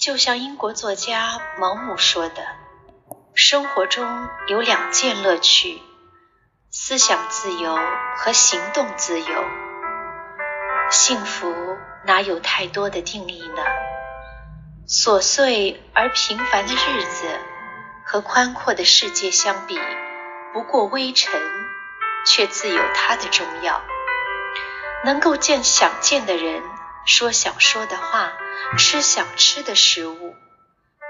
就像英国作家毛姆说的：“生活中有两件乐趣，思想自由和行动自由。幸福哪有太多的定义呢？琐碎而平凡的日子和宽阔的世界相比，不过微尘，却自有它的重要。能够见想见的人。”说想说的话，吃想吃的食物，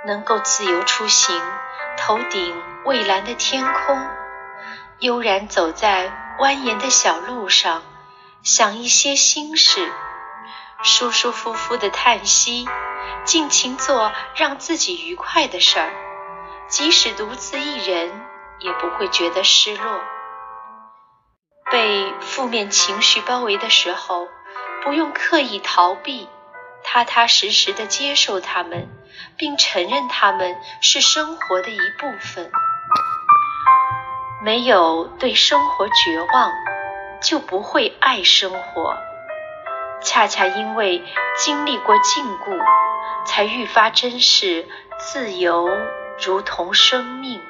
能够自由出行，头顶蔚蓝的天空，悠然走在蜿蜒的小路上，想一些心事，舒舒服服的叹息，尽情做让自己愉快的事儿，即使独自一人，也不会觉得失落。被负面情绪包围的时候。不用刻意逃避，踏踏实实的接受他们，并承认他们是生活的一部分。没有对生活绝望，就不会爱生活。恰恰因为经历过禁锢，才愈发珍视自由，如同生命。